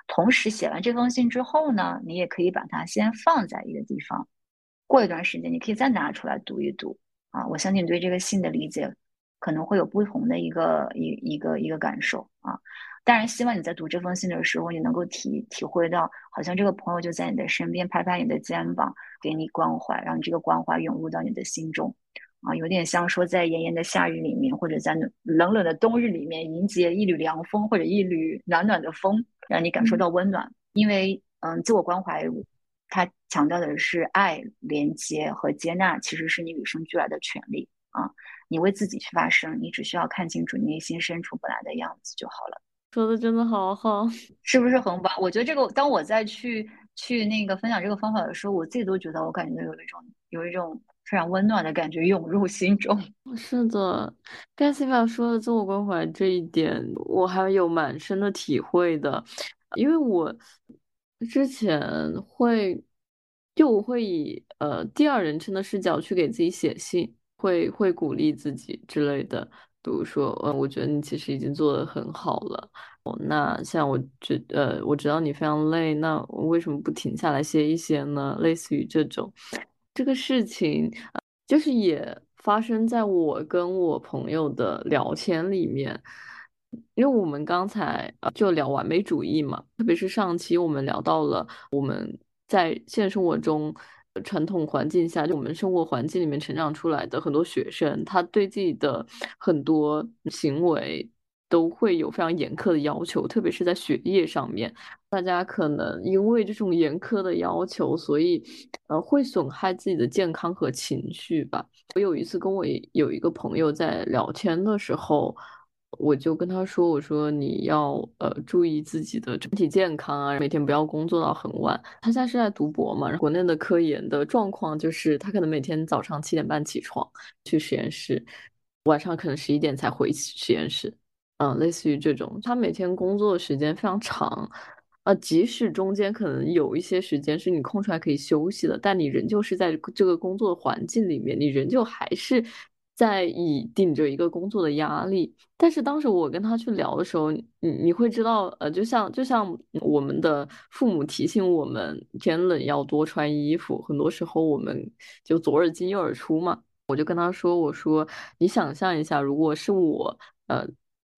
同时写完这封信之后呢，你也可以把它先放在一个地方，过一段时间你可以再拿出来读一读，啊，我相信你对这个信的理解可能会有不同的一个一一个一个感受啊。当然，希望你在读这封信的时候，你能够体体会到，好像这个朋友就在你的身边，拍拍你的肩膀，给你关怀，让你这个关怀涌入到你的心中。啊，有点像说在炎炎的夏日里面，或者在冷冷的冬日里面，迎接一缕凉风或者一缕暖暖的风，让你感受到温暖。因为，嗯，自我关怀，它强调的是爱、连接和接纳，其实是你与生俱来的权利啊。你为自己去发声，你只需要看清楚你内心深处本来的样子就好了。说的真的好好，[LAUGHS] 是不是很棒？我觉得这个，当我在去去那个分享这个方法的时候，我自己都觉得，我感觉到有一种有一种。非常温暖的感觉涌入心中。[LAUGHS] 是的，盖西法说的自我关怀这一点，我还有蛮深的体会的。因为我之前会，就我会以呃第二人称的视角去给自己写信，会会鼓励自己之类的，比如说，嗯，我觉得你其实已经做得很好了。哦，那像我知呃，我知道你非常累，那为什么不停下来歇一歇呢？类似于这种。这个事情，就是也发生在我跟我朋友的聊天里面，因为我们刚才就聊完美主义嘛，特别是上期我们聊到了我们在现实生活中传统环境下，就我们生活环境里面成长出来的很多学生，他对自己的很多行为。都会有非常严苛的要求，特别是在学业上面，大家可能因为这种严苛的要求，所以呃会损害自己的健康和情绪吧。我有一次跟我有一个朋友在聊天的时候，我就跟他说：“我说你要呃注意自己的身体健康啊，每天不要工作到很晚。”他现在是在读博嘛，国内的科研的状况就是他可能每天早上七点半起床去实验室，晚上可能十一点才回实验室。嗯，类似于这种，他每天工作时间非常长，呃，即使中间可能有一些时间是你空出来可以休息的，但你仍旧是在这个工作的环境里面，你仍旧还是在以顶着一个工作的压力。但是当时我跟他去聊的时候，你你会知道，呃，就像就像我们的父母提醒我们天冷要多穿衣服，很多时候我们就左耳进右耳出嘛。我就跟他说，我说你想象一下，如果是我，呃。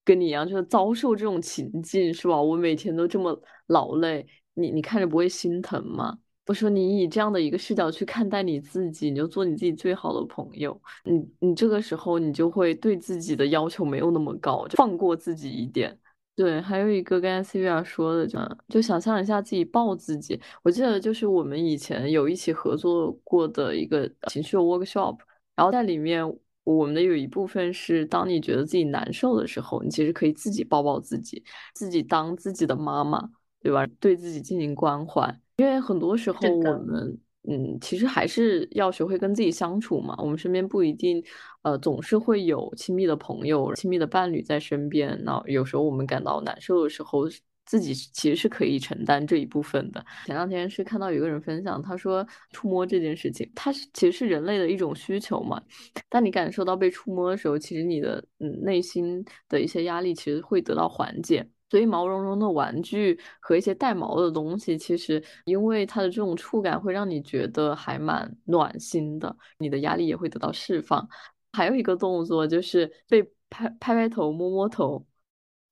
跟你一样，就是遭受这种情境，是吧？我每天都这么劳累，你你看着不会心疼吗？我说你以这样的一个视角去看待你自己，你就做你自己最好的朋友。你你这个时候你就会对自己的要求没有那么高，就放过自己一点。对，还有一个刚才 C V R 说的，就就想象一下自己抱自己。我记得就是我们以前有一起合作过的一个情绪 workshop，然后在里面我们的有一部分是，当你觉得自己难受的时候，你其实可以自己抱抱自己，自己当自己的妈妈，对吧？对自己进行关怀，因为很多时候我们。嗯，其实还是要学会跟自己相处嘛。我们身边不一定，呃，总是会有亲密的朋友、亲密的伴侣在身边。那有时候我们感到难受的时候，自己其实是可以承担这一部分的。前两天是看到有个人分享，他说触摸这件事情，它是其实是人类的一种需求嘛。当你感受到被触摸的时候，其实你的嗯内心的一些压力其实会得到缓解。所以毛茸茸的玩具和一些带毛的东西，其实因为它的这种触感会让你觉得还蛮暖心的，你的压力也会得到释放。还有一个动作就是被拍拍拍头、摸摸头，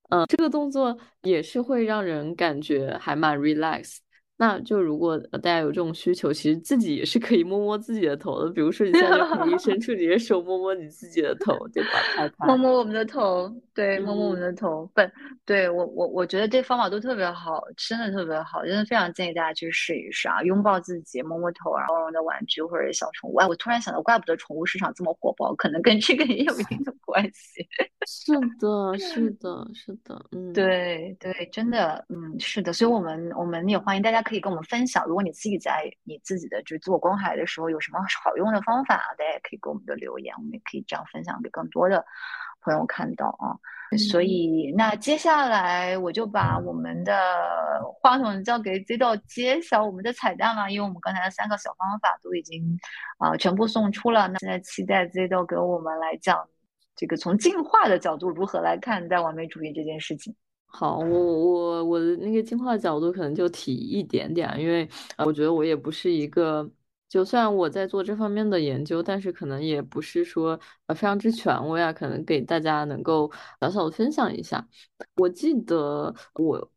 嗯，这个动作也是会让人感觉还蛮 relax。那就如果大家有这种需求，其实自己也是可以摸摸自己的头的。比如说，你现在可以伸出你的手摸摸你自己的头，对吧？拍拍，摸摸我们的头，对，摸摸我们的头。不，对我我我觉得这方法都特别好，真的特别好，真的非常建议大家去试一试啊！拥抱自己，摸摸头，然后的玩具或者小宠物。哎，我突然想到，怪不得宠物市场这么火爆，可能跟这个也有一定的关系。[LAUGHS] 是的，是的，是的，嗯，对对，真的，嗯，是的。所以我们我们也欢迎大家。可以跟我们分享，如果你自己在你自己的就是自我关怀的时候有什么好用的方法，大家也可以给我们的留言，我们也可以这样分享给更多的朋友看到啊。所以那接下来我就把我们的话筒交给 Z 豆揭晓我们的彩蛋了，因为我们刚才的三个小方法都已经啊全部送出了，那现在期待 Z 豆给我们来讲这个从进化的角度如何来看待完美主义这件事情。好，我我我的那个进化角度可能就提一点点，因为我觉得我也不是一个，就算我在做这方面的研究，但是可能也不是说呃非常之权威啊，可能给大家能够小小的分享一下。我记得我。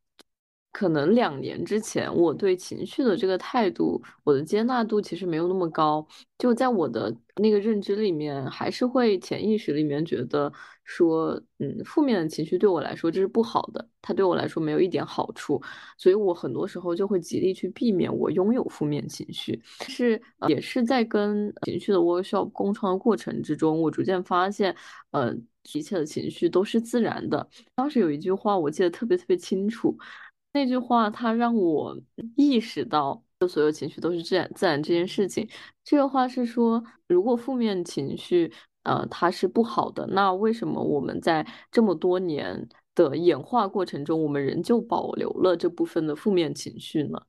可能两年之前，我对情绪的这个态度，我的接纳度其实没有那么高。就在我的那个认知里面，还是会潜意识里面觉得说，嗯，负面的情绪对我来说这是不好的，它对我来说没有一点好处。所以我很多时候就会极力去避免我拥有负面情绪。是，也是在跟情绪的 workshop 共创的过程之中，我逐渐发现，呃，一切的情绪都是自然的。当时有一句话我记得特别特别清楚。那句话，它让我意识到，就所有情绪都是自然自然这件事情。这个话是说，如果负面情绪，呃，它是不好的，那为什么我们在这么多年的演化过程中，我们仍旧保留了这部分的负面情绪呢？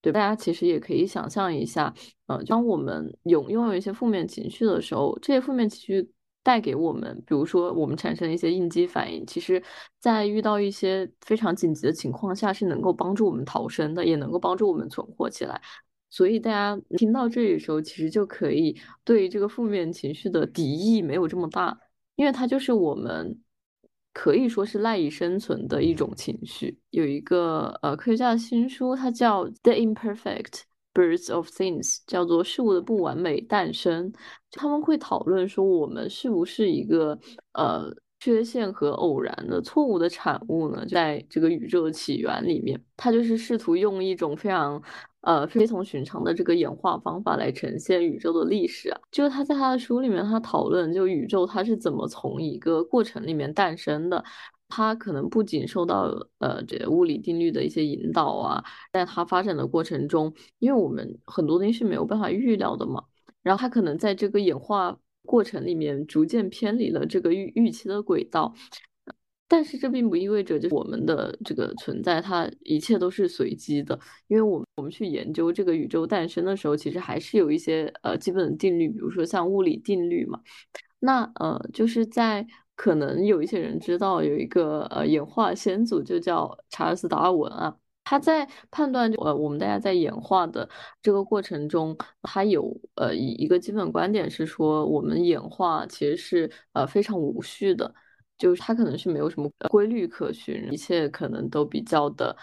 对，大家其实也可以想象一下，呃，当我们有拥有一些负面情绪的时候，这些负面情绪。带给我们，比如说我们产生一些应激反应，其实，在遇到一些非常紧急的情况下，是能够帮助我们逃生的，也能够帮助我们存活起来。所以大家听到这里的时候，其实就可以对这个负面情绪的敌意没有这么大，因为它就是我们可以说是赖以生存的一种情绪。有一个呃科学家的新书，它叫《The Imperfect》。Birds of things 叫做事物的不完美诞生，他们会讨论说我们是不是一个呃缺陷和偶然的错误的产物呢？在这个宇宙的起源里面，他就是试图用一种非常呃非同寻常的这个演化方法来呈现宇宙的历史啊。就是他在他的书里面，他讨论就宇宙它是怎么从一个过程里面诞生的。它可能不仅受到呃这物理定律的一些引导啊，在它发展的过程中，因为我们很多东西是没有办法预料的嘛，然后它可能在这个演化过程里面逐渐偏离了这个预预期的轨道，但是这并不意味着就我们的这个存在它一切都是随机的，因为我我们去研究这个宇宙诞生的时候，其实还是有一些呃基本的定律，比如说像物理定律嘛，那呃就是在。可能有一些人知道有一个呃演化先祖就叫查尔斯达尔文啊，他在判断呃我们大家在演化的这个过程中，他有呃一一个基本观点是说我们演化其实是呃非常无序的，就是它可能是没有什么规律可循，一切可能都比较的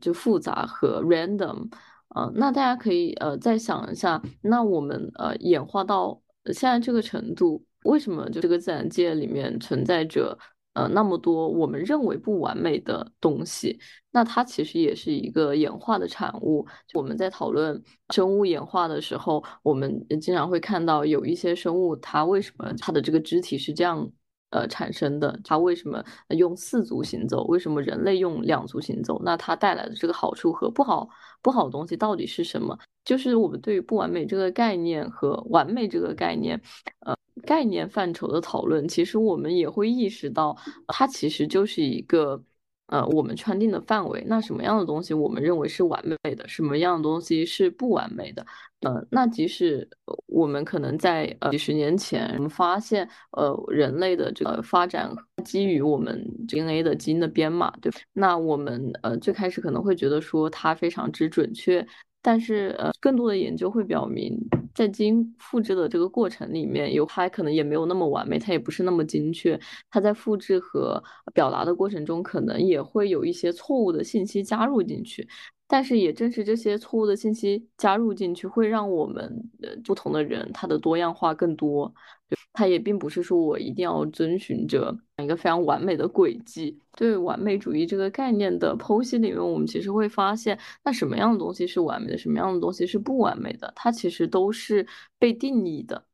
就复杂和 random，呃，那大家可以呃再想一下，那我们呃演化到现在这个程度。为什么就这个自然界里面存在着呃那么多我们认为不完美的东西，那它其实也是一个演化的产物。我们在讨论生物演化的时候，我们经常会看到有一些生物，它为什么它的这个肢体是这样？呃，产生的它为什么用四足行走？为什么人类用两足行走？那它带来的这个好处和不好不好的东西到底是什么？就是我们对于不完美这个概念和完美这个概念，呃，概念范畴的讨论，其实我们也会意识到，它其实就是一个。呃，我们圈定的范围，那什么样的东西我们认为是完美的，什么样的东西是不完美的？呃，那即使我们可能在呃几十年前，我们发现呃人类的这个发展基于我们 DNA 的基因的编码，对，那我们呃最开始可能会觉得说它非常之准确。但是，呃，更多的研究会表明，在基因复制的这个过程里面，有它可能也没有那么完美，它也不是那么精确。它在复制和表达的过程中，可能也会有一些错误的信息加入进去。但是，也正是这些错误的信息加入进去，会让我们呃不同的人他的多样化更多。它也并不是说我一定要遵循着一个非常完美的轨迹。对完美主义这个概念的剖析里面，我们其实会发现，那什么样的东西是完美的，什么样的东西是不完美的，它其实都是被定义的。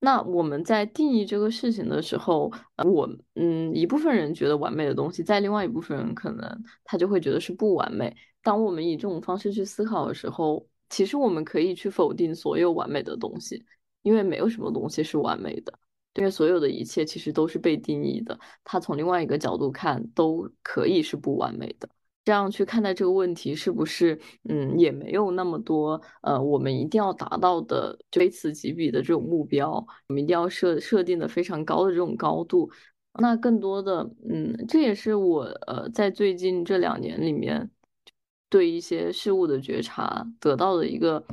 那我们在定义这个事情的时候，我嗯，一部分人觉得完美的东西，在另外一部分人可能他就会觉得是不完美。当我们以这种方式去思考的时候，其实我们可以去否定所有完美的东西。因为没有什么东西是完美的，因为所有的一切其实都是被定义的。它从另外一个角度看，都可以是不完美的。这样去看待这个问题，是不是嗯，也没有那么多呃，我们一定要达到的非此即彼的这种目标，我们一定要设设定的非常高的这种高度。那更多的嗯，这也是我呃在最近这两年里面对一些事物的觉察得到的一个。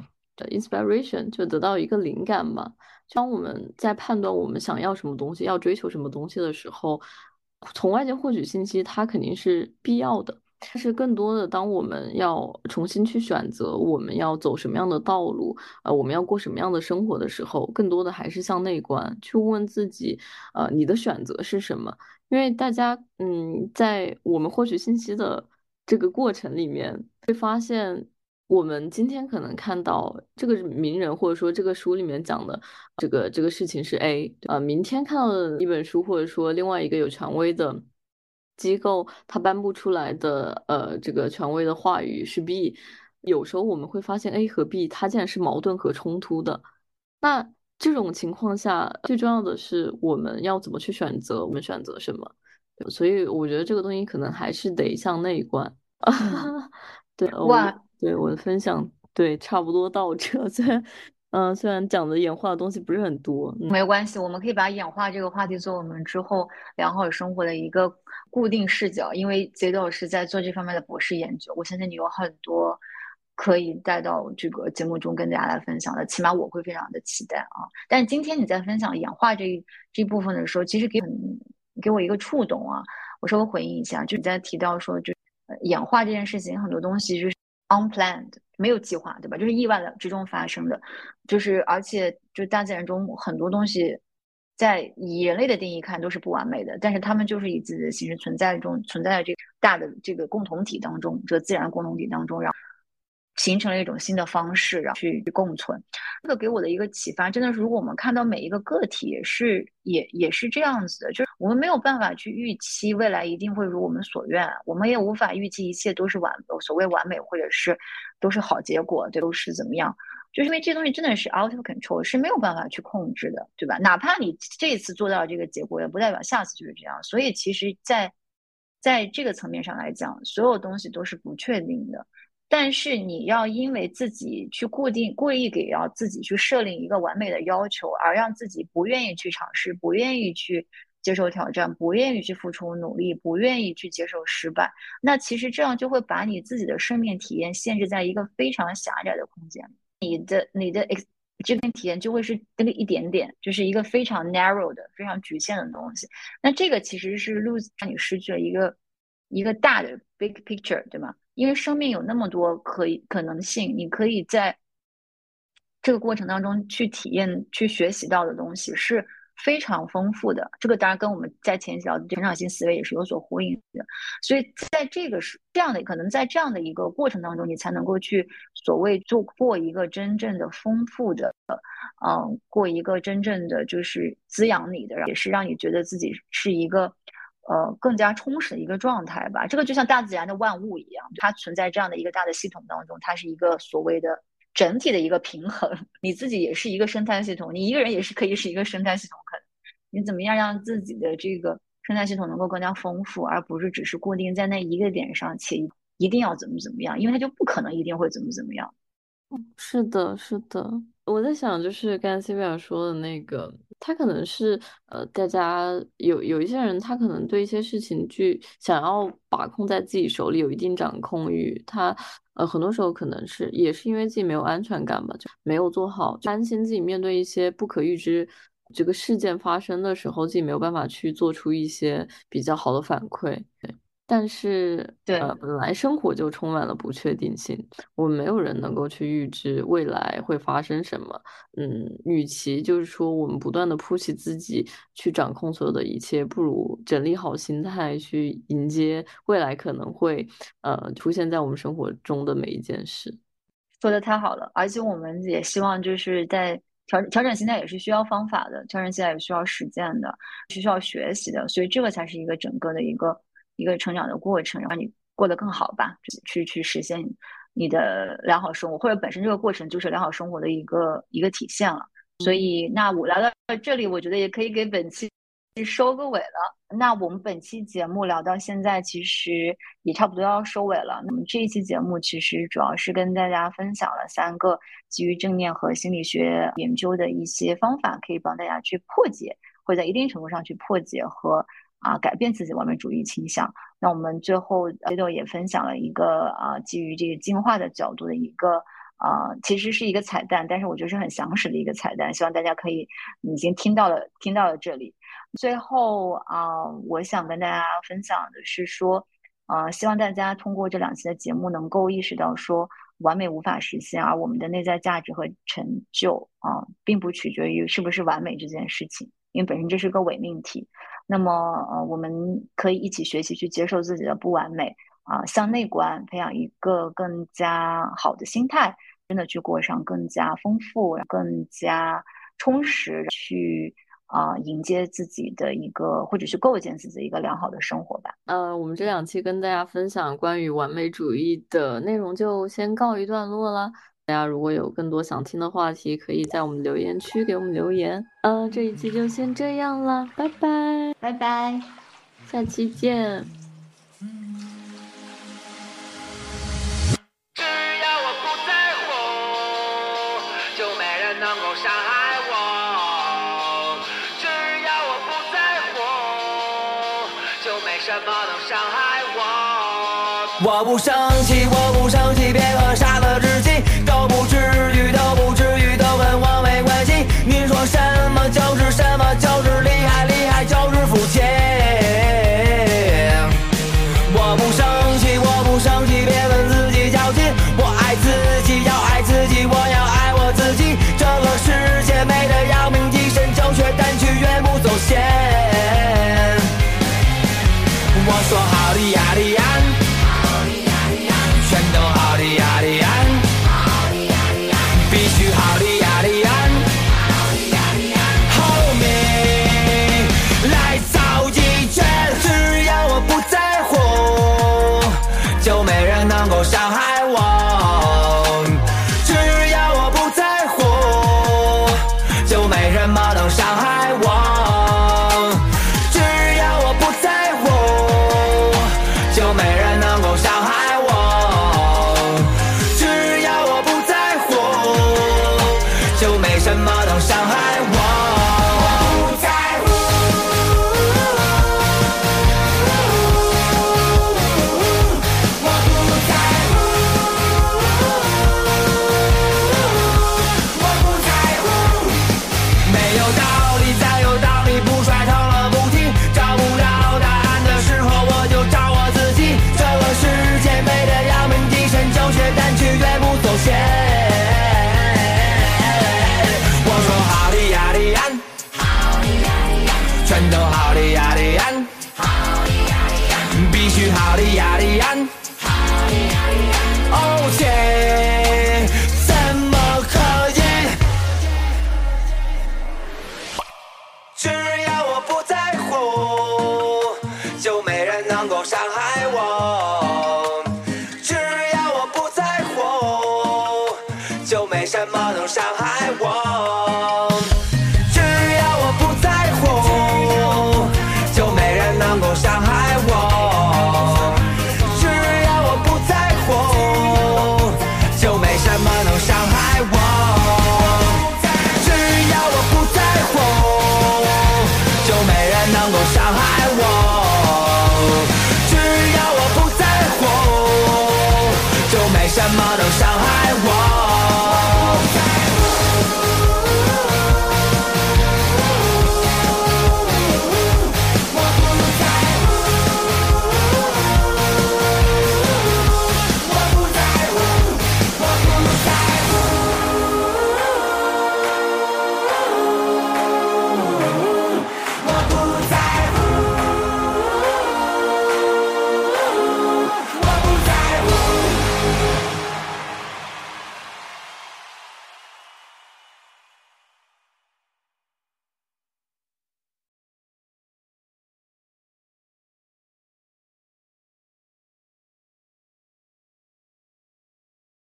inspiration 就得到一个灵感吧。当我们在判断我们想要什么东西、要追求什么东西的时候，从外界获取信息，它肯定是必要的。但是，更多的，当我们要重新去选择我们要走什么样的道路，呃，我们要过什么样的生活的时候，更多的还是向内观，去问自己，呃，你的选择是什么？因为大家，嗯，在我们获取信息的这个过程里面，会发现。我们今天可能看到这个名人，或者说这个书里面讲的这个这个事情是 A，呃，明天看到的一本书，或者说另外一个有权威的机构，它颁布出来的呃这个权威的话语是 B。有时候我们会发现 A 和 B 它竟然是矛盾和冲突的。那这种情况下，最重要的是我们要怎么去选择？我们选择什么？所以我觉得这个东西可能还是得向内观。[LAUGHS] [LAUGHS] 对，哇。对我的分享，对，差不多到这。[LAUGHS] 虽然，嗯，虽然讲的演化的东西不是很多，没关系，我们可以把演化这个话题做我们之后良好生活的一个固定视角。因为杰德老师在做这方面的博士研究，我相信你有很多可以带到这个节目中跟大家来分享的。起码我会非常的期待啊！但今天你在分享演化这一这部分的时候，其实给给我一个触动啊！我稍微回应一下，就你在提到说，就演化这件事情，很多东西就是。Unplanned 没有计划，对吧？就是意外的之中发生的，就是而且就大自然中很多东西，在以人类的定义看都是不完美的，但是他们就是以自己的形式存在中，存在这个大的这个共同体当中，这个自然共同体当中，然后。形成了一种新的方式，然后去共存。这个给我的一个启发，真的是，如果我们看到每一个个体是也也是这样子的，就是我们没有办法去预期未来一定会如我们所愿，我们也无法预期一切都是完所谓完美或者是都是好结果，都是怎么样？就是因为这东西真的是 out of control，是没有办法去控制的，对吧？哪怕你这次做到这个结果，也不代表下次就是这样。所以其实，在在这个层面上来讲，所有东西都是不确定的。但是你要因为自己去固定、故意给要自己去设定一个完美的要求，而让自己不愿意去尝试、不愿意去接受挑战、不愿意去付出努力、不愿意去接受失败，那其实这样就会把你自己的生命体验限制在一个非常狭窄的空间你的、你的 ex 这边体验就会是那个一点点，就是一个非常 narrow 的、非常局限的东西。那这个其实是 lose 让你失去了一个一个大的 big picture，对吗？因为生命有那么多可以可能性，你可以在这个过程当中去体验、去学习到的东西是非常丰富的。这个当然跟我们在前期聊的成长性思维也是有所呼应的。所以在这个是这样的，可能在这样的一个过程当中，你才能够去所谓做过一个真正的丰富的，嗯，过一个真正的就是滋养你的，也是让你觉得自己是一个。呃，更加充实的一个状态吧。这个就像大自然的万物一样，它存在这样的一个大的系统当中，它是一个所谓的整体的一个平衡。你自己也是一个生态系统，你一个人也是可以是一个生态系统。可你怎么样让自己的这个生态系统能够更加丰富，而不是只是固定在那一个点上，且一定要怎么怎么样，因为它就不可能一定会怎么怎么样。嗯是的，是的。我在想，就是刚才 C 维尔说的那个。他可能是呃，大家有有一些人，他可能对一些事情去想要把控在自己手里，有一定掌控欲。他呃，很多时候可能是也是因为自己没有安全感吧，就没有做好，担心自己面对一些不可预知这个事件发生的时候，自己没有办法去做出一些比较好的反馈。对但是，对，本来生活就充满了不确定性，我们没有人能够去预知未来会发生什么。嗯，与其就是说我们不断的铺起自己去掌控所有的一切，不如整理好心态去迎接未来可能会呃出现在我们生活中的每一件事。说的太好了，而且我们也希望就是在调调整心态也是需要方法的，调整心态也需要实践的，是需要学习的，所以这个才是一个整个的一个。一个成长的过程，让你过得更好吧，去去实现你的良好生活，或者本身这个过程就是良好生活的一个一个体现了。所以，那我来到这里，我觉得也可以给本期收个尾了。那我们本期节目聊到现在，其实也差不多要收尾了。那么这一期节目其实主要是跟大家分享了三个基于正念和心理学研究的一些方法，可以帮大家去破解，或者在一定程度上去破解和。啊，改变自己完美主义倾向。那我们最后接着也分享了一个啊，基于这个进化的角度的一个啊，其实是一个彩蛋，但是我觉得是很详实的一个彩蛋。希望大家可以已经听到了，听到了这里。最后啊，我想跟大家分享的是说，啊，希望大家通过这两期的节目能够意识到说，完美无法实现，而我们的内在价值和成就啊，并不取决于是不是完美这件事情，因为本身这是个伪命题。那么，呃，我们可以一起学习去接受自己的不完美啊，向内观，培养一个更加好的心态，真的去过上更加丰富、更加充实，去啊迎接自己的一个，或者是构建自己一个良好的生活吧。呃，我们这两期跟大家分享关于完美主义的内容就先告一段落了。大家如果有更多想听的话题，可以在我们留言区给我们留言。嗯，这一期就先这样了，拜拜，拜拜，下期见。只要我不在乎，就没人能够伤害我；只要我不在乎，就没什么能伤害我。我不生气，我